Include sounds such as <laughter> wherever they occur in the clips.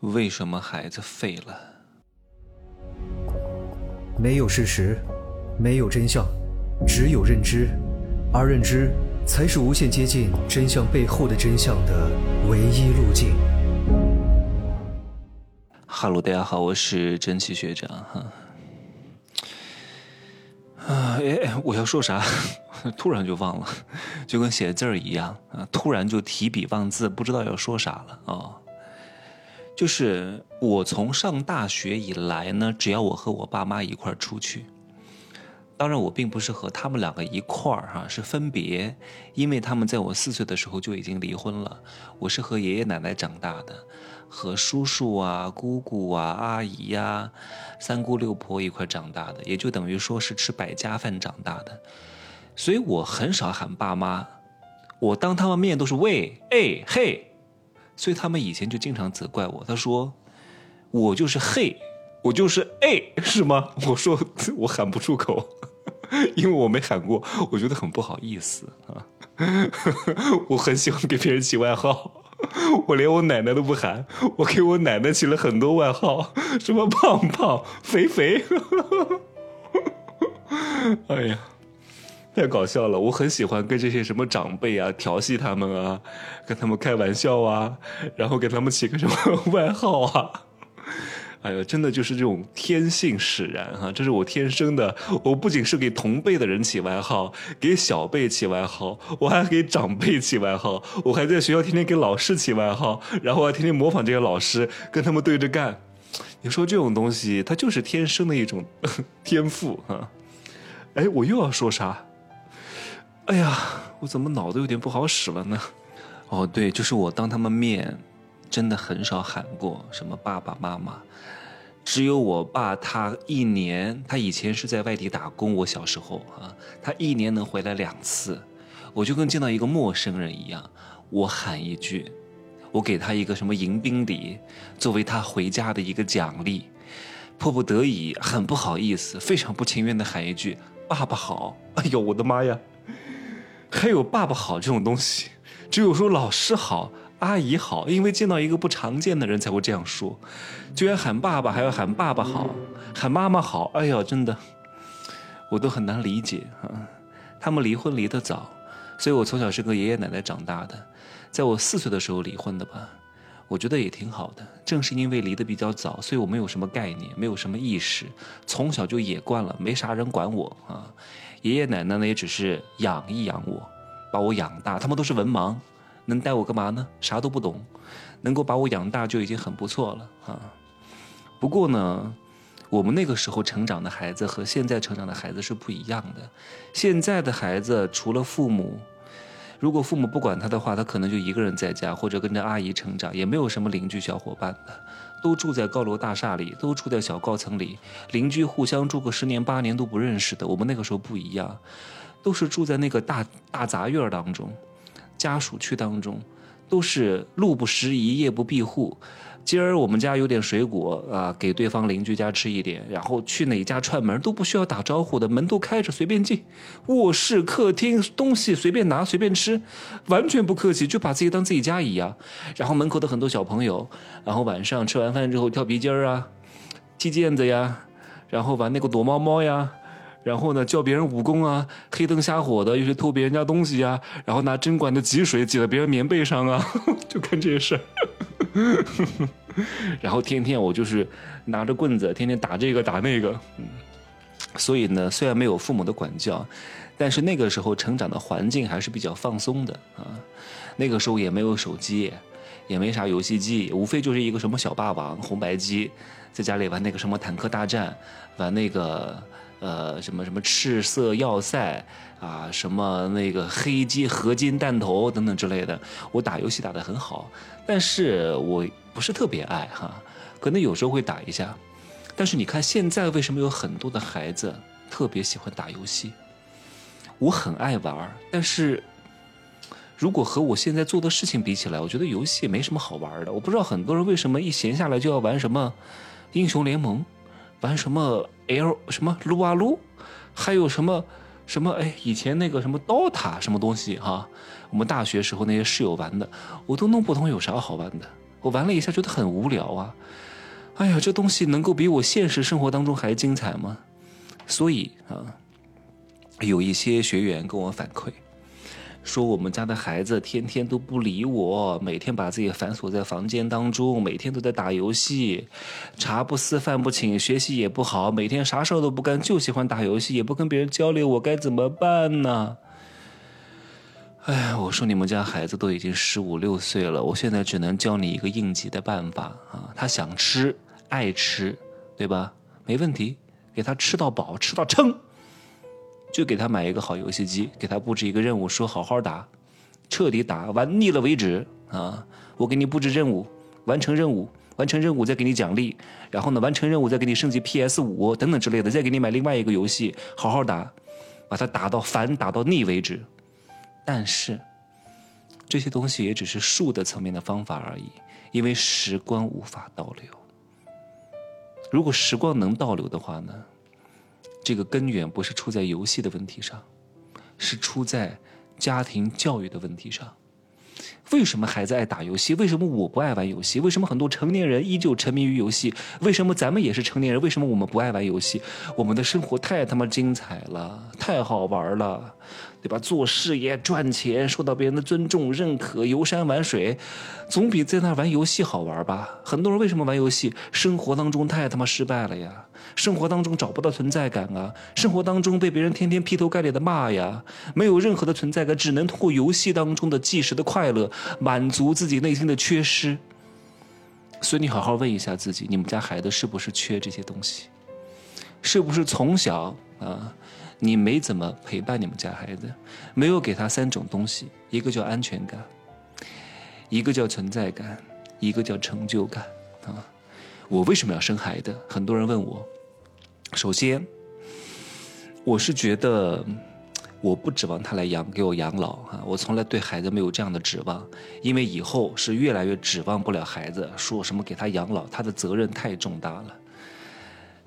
为什么孩子废了？没有事实，没有真相，只有认知，而认知才是无限接近真相背后的真相的唯一路径。哈喽，大家好，我是真奇学长哈。啊，哎，我要说啥？<laughs> 突然就忘了，就跟写字儿一样啊，突然就提笔忘字，不知道要说啥了啊。就是我从上大学以来呢，只要我和我爸妈一块儿出去，当然我并不是和他们两个一块儿哈，是分别，因为他们在我四岁的时候就已经离婚了，我是和爷爷奶奶长大的，和叔叔啊、姑姑啊、阿姨呀、三姑六婆一块长大的，也就等于说是吃百家饭长大的，所以我很少喊爸妈，我当他们面都是喂，哎嘿。所以他们以前就经常责怪我，他说：“我就是 <laughs> 嘿，我就是哎，是吗？”我说：“ <laughs> 我喊不出口，<laughs> 因为我没喊过，我觉得很不好意思啊。我很喜欢给别人起外号，我连我奶奶都不喊，我给我奶奶起了很多外号，什么胖胖、肥肥。哎呀！”太搞笑了！我很喜欢跟这些什么长辈啊调戏他们啊，跟他们开玩笑啊，然后给他们起个什么 <laughs> 外号啊。哎呀，真的就是这种天性使然哈，这是我天生的。我不仅是给同辈的人起外号，给小辈起外号，我还给长辈起外号，我还在学校天天给老师起外号，然后还天天模仿这些老师，跟他们对着干。你说这种东西，它就是天生的一种 <laughs> 天赋哈。哎，我又要说啥？哎呀，我怎么脑子有点不好使了呢？哦，对，就是我当他们面，真的很少喊过什么爸爸妈妈。只有我爸，他一年，他以前是在外地打工，我小时候啊，他一年能回来两次，我就跟见到一个陌生人一样，我喊一句，我给他一个什么迎宾礼，作为他回家的一个奖励，迫不得已，很不好意思，非常不情愿的喊一句“爸爸好”。哎呦，我的妈呀！还有爸爸好这种东西，只有说老师好、阿姨好，因为见到一个不常见的人才会这样说。居然喊爸爸还要喊爸爸好，喊妈妈好，哎呀，真的，我都很难理解啊。他们离婚离得早，所以我从小是跟爷爷奶奶长大的，在我四岁的时候离婚的吧，我觉得也挺好的。正是因为离得比较早，所以我没有什么概念，没有什么意识，从小就野惯了，没啥人管我啊。爷爷奶奶呢，也只是养一养我，把我养大。他们都是文盲，能带我干嘛呢？啥都不懂，能够把我养大就已经很不错了啊。不过呢，我们那个时候成长的孩子和现在成长的孩子是不一样的。现在的孩子除了父母，如果父母不管他的话，他可能就一个人在家，或者跟着阿姨成长，也没有什么邻居小伙伴的。都住在高楼大厦里，都住在小高层里，邻居互相住个十年八年都不认识的。我们那个时候不一样，都是住在那个大大杂院当中，家属区当中，都是路不拾遗，夜不闭户。今儿我们家有点水果啊，给对方邻居家吃一点，然后去哪家串门都不需要打招呼的，门都开着，随便进。卧室、客厅东西随便拿，随便吃，完全不客气，就把自己当自己家一样。然后门口的很多小朋友，然后晚上吃完饭之后跳皮筋儿啊，踢毽子呀，然后玩那个躲猫猫呀，然后呢教别人武功啊，黑灯瞎火的又去偷别人家东西呀，然后拿针管的挤水挤到别人棉被上啊，<laughs> 就干这些事儿。<laughs> 然后天天我就是拿着棍子，天天打这个打那个，嗯，所以呢，虽然没有父母的管教，但是那个时候成长的环境还是比较放松的啊。那个时候也没有手机，也没啥游戏机，无非就是一个什么小霸王、红白机，在家里玩那个什么坦克大战，玩那个呃什么什么赤色要塞啊，什么那个黑金合金弹头等等之类的。我打游戏打得很好，但是我。不是特别爱哈，可能有时候会打一下，但是你看现在为什么有很多的孩子特别喜欢打游戏？我很爱玩，但是如果和我现在做的事情比起来，我觉得游戏没什么好玩的。我不知道很多人为什么一闲下来就要玩什么英雄联盟，玩什么 L 什么撸啊撸，还有什么什么哎以前那个什么 DOTA 什么东西哈，我们大学时候那些室友玩的，我都弄不懂有啥好玩的。我玩了一下，觉得很无聊啊。哎呀，这东西能够比我现实生活当中还精彩吗？所以啊，有一些学员跟我反馈。说我们家的孩子天天都不理我，每天把自己反锁在房间当中，每天都在打游戏，茶不思饭不请，学习也不好，每天啥事儿都不干，就喜欢打游戏，也不跟别人交流，我该怎么办呢？哎，我说你们家孩子都已经十五六岁了，我现在只能教你一个应急的办法啊，他想吃爱吃，对吧？没问题，给他吃到饱，吃到撑。就给他买一个好游戏机，给他布置一个任务，说好好打，彻底打玩腻了为止啊！我给你布置任务，完成任务，完成任务再给你奖励，然后呢，完成任务再给你升级 PS 五等等之类的，再给你买另外一个游戏，好好打，把它打到烦、打到腻为止。但是这些东西也只是术的层面的方法而已，因为时光无法倒流。如果时光能倒流的话呢？这个根源不是出在游戏的问题上，是出在家庭教育的问题上。为什么孩子爱打游戏？为什么我不爱玩游戏？为什么很多成年人依旧沉迷于游戏？为什么咱们也是成年人？为什么我们不爱玩游戏？我们的生活太他妈精彩了，太好玩了。对吧？做事业赚钱，受到别人的尊重认可，游山玩水，总比在那玩游戏好玩吧？很多人为什么玩游戏？生活当中太他妈失败了呀！生活当中找不到存在感啊！生活当中被别人天天劈头盖脸的骂呀！没有任何的存在感，只能通过游戏当中的即时的快乐满足自己内心的缺失。所以你好好问一下自己：你们家孩子是不是缺这些东西？是不是从小啊？你没怎么陪伴你们家孩子，没有给他三种东西，一个叫安全感，一个叫存在感，一个叫成就感啊！我为什么要生孩子？很多人问我。首先，我是觉得我不指望他来养给我养老啊，我从来对孩子没有这样的指望，因为以后是越来越指望不了孩子，说什么给他养老，他的责任太重大了。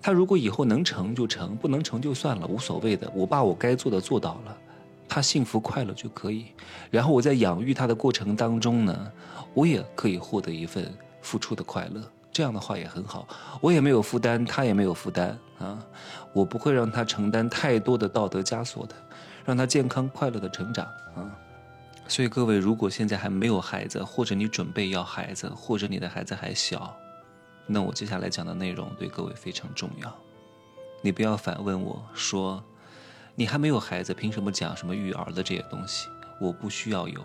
他如果以后能成就成，不能成就算了，无所谓的。我把我该做的做到了，他幸福快乐就可以。然后我在养育他的过程当中呢，我也可以获得一份付出的快乐。这样的话也很好，我也没有负担，他也没有负担啊。我不会让他承担太多的道德枷锁的，让他健康快乐的成长啊。所以各位，如果现在还没有孩子，或者你准备要孩子，或者你的孩子还小。那我接下来讲的内容对各位非常重要，你不要反问我说，你还没有孩子，凭什么讲什么育儿的这些东西？我不需要有，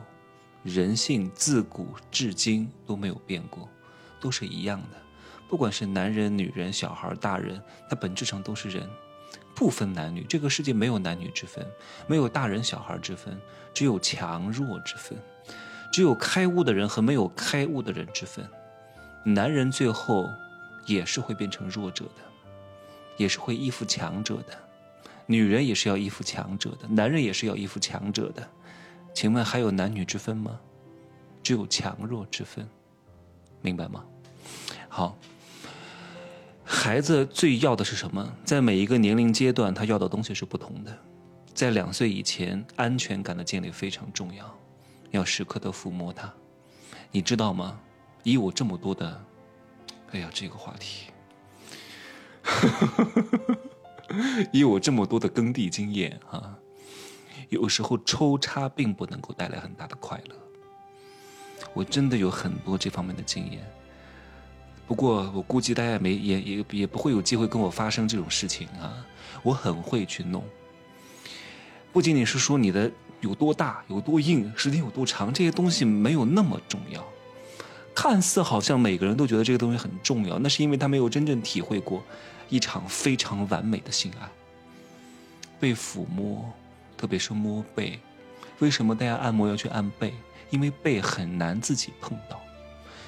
人性自古至今都没有变过，都是一样的，不管是男人、女人、小孩、大人，它本质上都是人，不分男女，这个世界没有男女之分，没有大人小孩之分，只有强弱之分，只有开悟的人和没有开悟的人之分。男人最后也是会变成弱者的，也是会依附强者的；女人也是要依附强者的，男人也是要依附强者的。请问还有男女之分吗？只有强弱之分，明白吗？好，孩子最要的是什么？在每一个年龄阶段，他要的东西是不同的。在两岁以前，安全感的建立非常重要，要时刻的抚摸他，你知道吗？以我这么多的，哎呀，这个话题，<laughs> 以我这么多的耕地经验啊，有时候抽插并不能够带来很大的快乐。我真的有很多这方面的经验，不过我估计大家也没也也也不会有机会跟我发生这种事情啊。我很会去弄，不仅仅是说你的有多大、有多硬、时间有多长，这些东西没有那么重要。看似好像每个人都觉得这个东西很重要，那是因为他没有真正体会过一场非常完美的性爱。被抚摸，特别是摸背，为什么大家按摩要去按背？因为背很难自己碰到，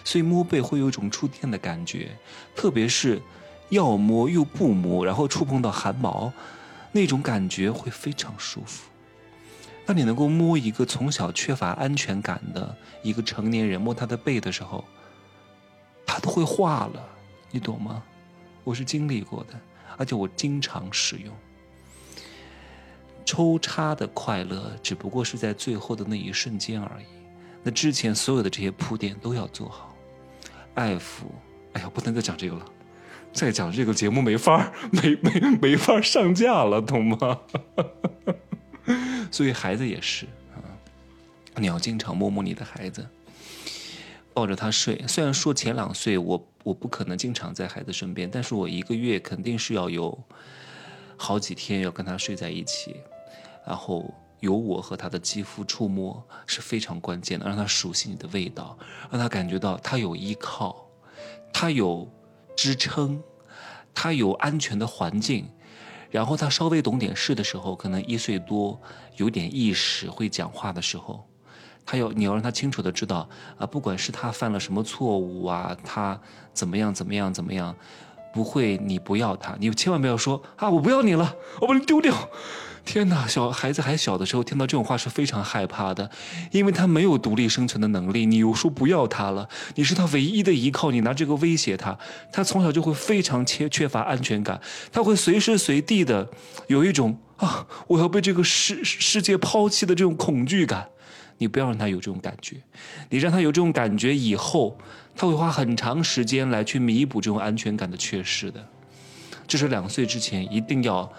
所以摸背会有一种触电的感觉，特别是要摸又不摸，然后触碰到汗毛，那种感觉会非常舒服。当你能够摸一个从小缺乏安全感的一个成年人，摸他的背的时候，他都会化了，你懂吗？我是经历过的，而且我经常使用。抽插的快乐只不过是在最后的那一瞬间而已，那之前所有的这些铺垫都要做好。爱抚。哎呀，不能再讲这个了，再讲这个节目没法没没没法上架了，懂吗？<laughs> <laughs> 所以孩子也是啊，你要经常摸摸你的孩子，抱着他睡。虽然说前两岁我我不可能经常在孩子身边，但是我一个月肯定是要有好几天要跟他睡在一起，然后。有我和他的肌肤触摸是非常关键的，让他熟悉你的味道，让他感觉到他有依靠，他有支撑，他有安全的环境，然后他稍微懂点事的时候，可能一岁多有点意识会讲话的时候，他要你要让他清楚的知道啊，不管是他犯了什么错误啊，他怎么样怎么样怎么样，不会你不要他，你千万不要说啊我不要你了，我把你丢掉。天哪，小孩子还小的时候听到这种话是非常害怕的，因为他没有独立生存的能力。你又说不要他了，你是他唯一的依靠，你拿这个威胁他，他从小就会非常缺缺乏安全感，他会随时随地的有一种啊我要被这个世世界抛弃的这种恐惧感。你不要让他有这种感觉，你让他有这种感觉以后，他会花很长时间来去弥补这种安全感的缺失的。这是两岁之前一定要。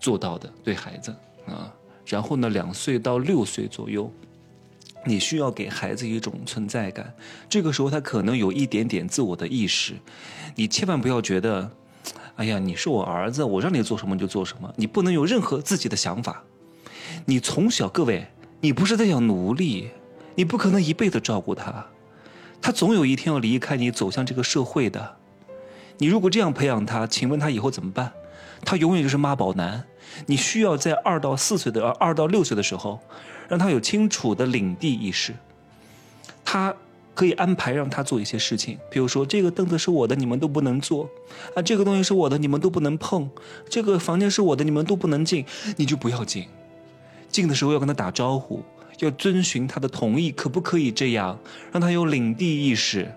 做到的对孩子啊，然后呢，两岁到六岁左右，你需要给孩子一种存在感。这个时候他可能有一点点自我的意识，你千万不要觉得，哎呀，你是我儿子，我让你做什么就做什么，你不能有任何自己的想法。你从小，各位，你不是在养奴隶，你不可能一辈子照顾他，他总有一天要离开你，走向这个社会的。你如果这样培养他，请问他以后怎么办？他永远就是妈宝男。你需要在二到四岁的二到六岁的时候，让他有清楚的领地意识。他可以安排让他做一些事情，比如说这个凳子是我的，你们都不能坐；啊，这个东西是我的，你们都不能碰；这个房间是我的，你们都不能进，你就不要进。进的时候要跟他打招呼，要遵循他的同意，可不可以这样？让他有领地意识。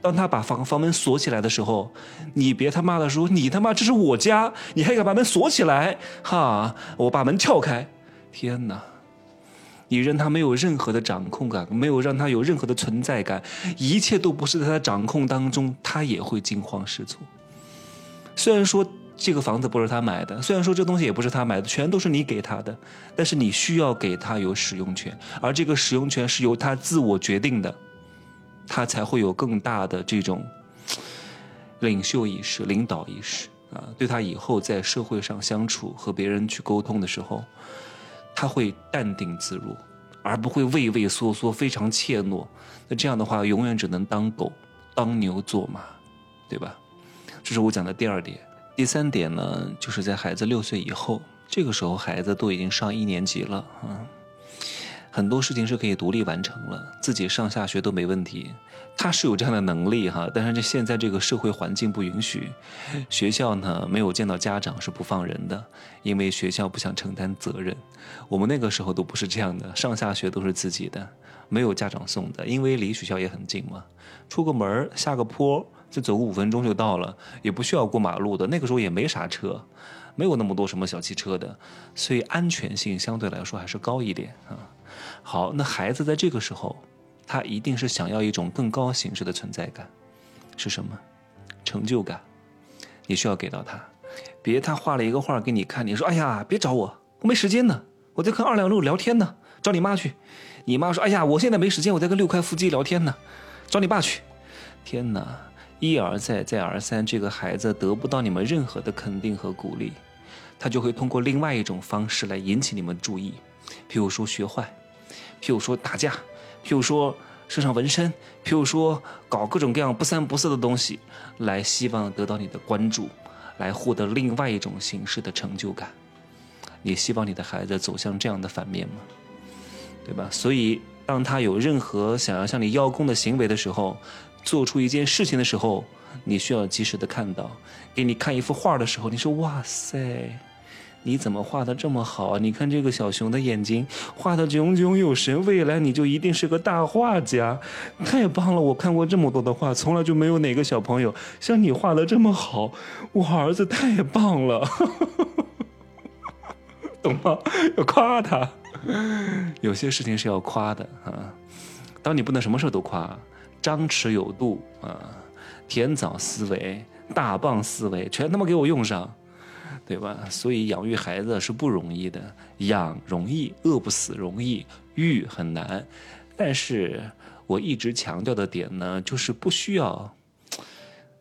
当他把房房门锁起来的时候，你别他妈的说你他妈这是我家，你还敢把门锁起来？哈，我把门撬开！天哪，你让他没有任何的掌控感，没有让他有任何的存在感，一切都不是在他掌控当中，他也会惊慌失措。虽然说这个房子不是他买的，虽然说这东西也不是他买的，全都是你给他的，但是你需要给他有使用权，而这个使用权是由他自我决定的。他才会有更大的这种领袖意识、领导意识啊！对他以后在社会上相处、和别人去沟通的时候，他会淡定自若，而不会畏畏缩缩、非常怯懦。那这样的话，永远只能当狗、当牛做马，对吧？这是我讲的第二点。第三点呢，就是在孩子六岁以后，这个时候孩子都已经上一年级了啊。很多事情是可以独立完成了，自己上下学都没问题。他是有这样的能力哈，但是这现在这个社会环境不允许，学校呢没有见到家长是不放人的，因为学校不想承担责任。我们那个时候都不是这样的，上下学都是自己的，没有家长送的，因为离学校也很近嘛，出个门下个坡就走个五分钟就到了，也不需要过马路的。那个时候也没啥车，没有那么多什么小汽车的，所以安全性相对来说还是高一点啊。好，那孩子在这个时候，他一定是想要一种更高形式的存在感，是什么？成就感。你需要给到他，别他画了一个画给你看，你说哎呀，别找我，我没时间呢，我在跟二两路聊天呢，找你妈去。你妈说哎呀，我现在没时间，我在跟六块腹肌聊天呢，找你爸去。天哪，一而再，再而三，这个孩子得不到你们任何的肯定和鼓励，他就会通过另外一种方式来引起你们注意。譬如说学坏，譬如说打架，譬如说身上纹身，譬如说搞各种各样不三不四的东西，来希望得到你的关注，来获得另外一种形式的成就感。你希望你的孩子走向这样的反面吗？对吧？所以当他有任何想要向你邀功的行为的时候，做出一件事情的时候，你需要及时的看到。给你看一幅画的时候，你说哇塞。你怎么画的这么好？你看这个小熊的眼睛画的炯炯有神，未来你就一定是个大画家，太棒了！我看过这么多的画，从来就没有哪个小朋友像你画的这么好。我儿子太棒了，<laughs> 懂吗？要夸他，有些事情是要夸的啊。当你不能什么事都夸，张弛有度啊，甜枣思维、大棒思维，全他妈给我用上，对吧？所以养育孩子是不容易的，养容易，饿不死容易，育很难。但是我一直强调的点呢，就是不需要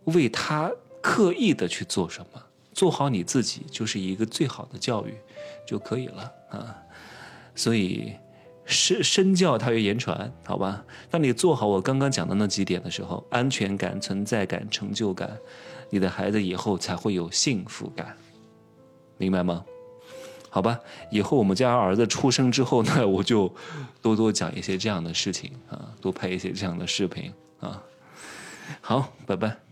为他刻意的去做什么，做好你自己就是一个最好的教育就可以了啊。所以。身身教它于言传，好吧？当你做好我刚刚讲的那几点的时候，安全感、存在感、成就感，你的孩子以后才会有幸福感，明白吗？好吧，以后我们家儿子出生之后呢，<laughs> 我就多多讲一些这样的事情啊，多拍一些这样的视频啊。好，拜拜。